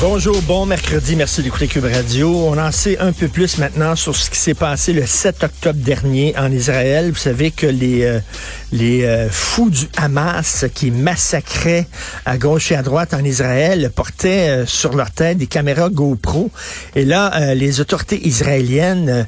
Bonjour, bon mercredi, merci d'écouter Cube Radio. On en sait un peu plus maintenant sur ce qui s'est passé le 7 octobre dernier en Israël. Vous savez que les, euh, les euh, fous du Hamas qui massacraient à gauche et à droite en Israël portaient euh, sur leur tête des caméras GoPro. Et là, les autorités israéliennes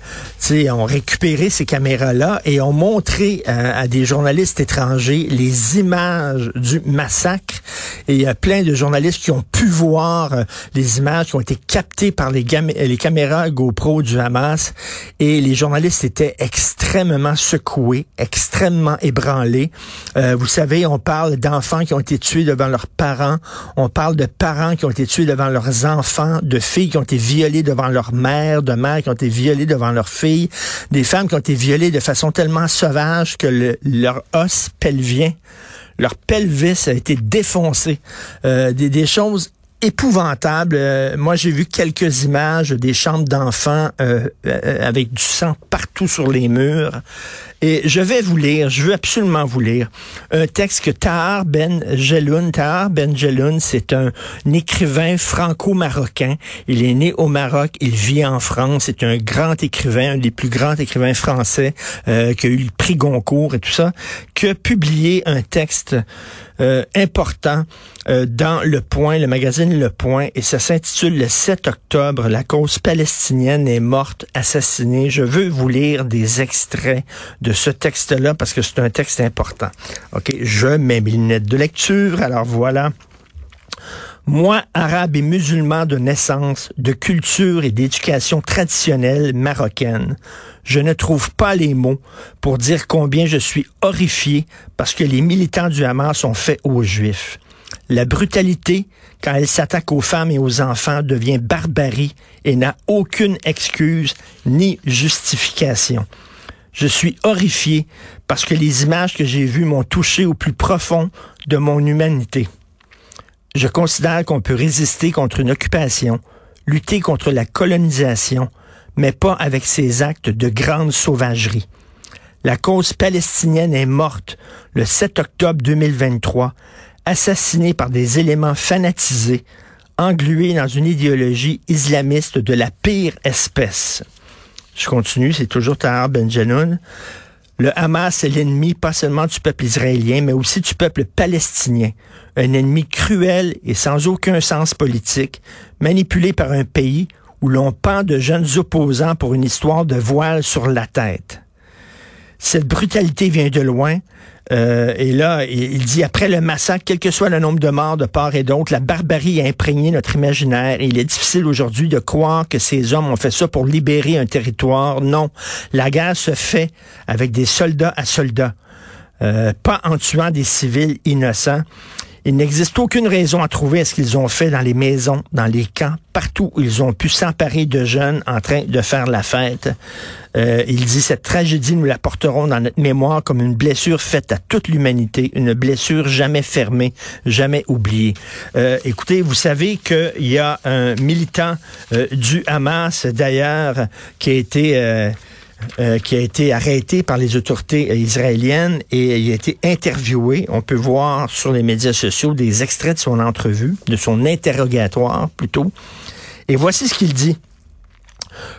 ont récupéré ces caméras-là et ont montré à des journalistes étrangers les images du massacre. Et il y a plein de journalistes qui ont pu voir les images qui ont été captées par les, les caméras GoPro du Hamas et les journalistes étaient extrêmement secoués, extrêmement ébranlés. Euh, vous savez, on parle d'enfants qui ont été tués devant leurs parents, on parle de parents qui ont été tués devant leurs enfants, de filles qui ont été violées devant leur mère, de mères qui ont été violées devant leurs filles, des femmes qui ont été violées de façon tellement sauvage que leur os pelvien leur pelvis a été défoncé. Euh, des, choses épouvantable. Euh, moi, j'ai vu quelques images des chambres d'enfants euh, avec du sang partout sur les murs. Et je vais vous lire, je veux absolument vous lire, un texte que Tahar Ben Jeloun, Tahar Ben Jeloun, c'est un, écrivain franco-marocain. Il est né au Maroc, il vit en France, c'est un grand écrivain, un des plus grands écrivains français euh, qui a eu le prix Goncourt et tout ça, qui a publié un texte euh, important euh, dans Le Point, le magazine Le Point, et ça s'intitule Le 7 octobre, la cause palestinienne est morte, assassinée. Je veux vous lire des extraits de ce texte-là parce que c'est un texte important. OK, je mets mes lunettes de lecture. Alors voilà. Moi, arabe et musulman de naissance, de culture et d'éducation traditionnelle marocaine, je ne trouve pas les mots pour dire combien je suis horrifié parce que les militants du Hamas sont faits aux Juifs. La brutalité, quand elle s'attaque aux femmes et aux enfants, devient barbarie et n'a aucune excuse ni justification. Je suis horrifié parce que les images que j'ai vues m'ont touché au plus profond de mon humanité. Je considère qu'on peut résister contre une occupation, lutter contre la colonisation, mais pas avec ces actes de grande sauvagerie. La cause palestinienne est morte le 7 octobre 2023, assassinée par des éléments fanatisés, englués dans une idéologie islamiste de la pire espèce. Je continue, c'est toujours Tahar Benjanoun. Le Hamas est l'ennemi pas seulement du peuple israélien, mais aussi du peuple palestinien. Un ennemi cruel et sans aucun sens politique, manipulé par un pays où l'on pend de jeunes opposants pour une histoire de voile sur la tête. Cette brutalité vient de loin. Euh, et là, il dit, après le massacre, quel que soit le nombre de morts de part et d'autre, la barbarie a imprégné notre imaginaire. Il est difficile aujourd'hui de croire que ces hommes ont fait ça pour libérer un territoire. Non, la guerre se fait avec des soldats à soldats, euh, pas en tuant des civils innocents. Il n'existe aucune raison à trouver à ce qu'ils ont fait dans les maisons, dans les camps, partout où ils ont pu s'emparer de jeunes en train de faire la fête. Euh, il dit cette tragédie, nous la porterons dans notre mémoire comme une blessure faite à toute l'humanité, une blessure jamais fermée, jamais oubliée. Euh, écoutez, vous savez qu'il y a un militant euh, du Hamas, d'ailleurs, qui a été euh, qui a été arrêté par les autorités israéliennes et a été interviewé. On peut voir sur les médias sociaux des extraits de son entrevue, de son interrogatoire plutôt. Et voici ce qu'il dit.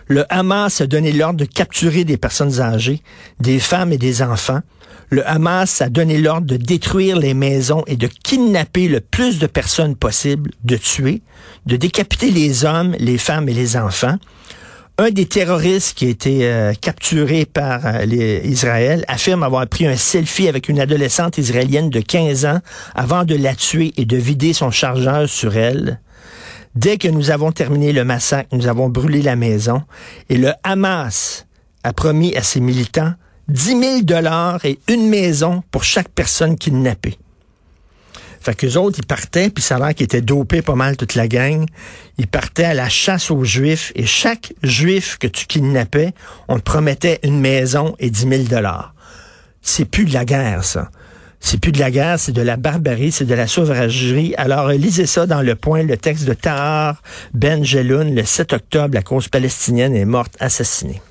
Le Hamas a donné l'ordre de capturer des personnes âgées, des femmes et des enfants. Le Hamas a donné l'ordre de détruire les maisons et de kidnapper le plus de personnes possible, de tuer, de décapiter les hommes, les femmes et les enfants. Un des terroristes qui a été euh, capturé par euh, Israël affirme avoir pris un selfie avec une adolescente israélienne de 15 ans avant de la tuer et de vider son chargeur sur elle. Dès que nous avons terminé le massacre, nous avons brûlé la maison et le Hamas a promis à ses militants 10 000 dollars et une maison pour chaque personne kidnappée. Fait qu'eux autres, ils partaient, puis ça a l'air qu'ils étaient dopés pas mal toute la gang. Ils partaient à la chasse aux Juifs, et chaque Juif que tu kidnappais, on te promettait une maison et 10 000 dollars. c'est plus de la guerre, ça. C'est plus de la guerre, c'est de la barbarie, c'est de la sauvagerie. Alors, lisez ça dans le point, le texte de Tahar Ben Jeloun, le 7 octobre, la cause palestinienne est morte assassinée.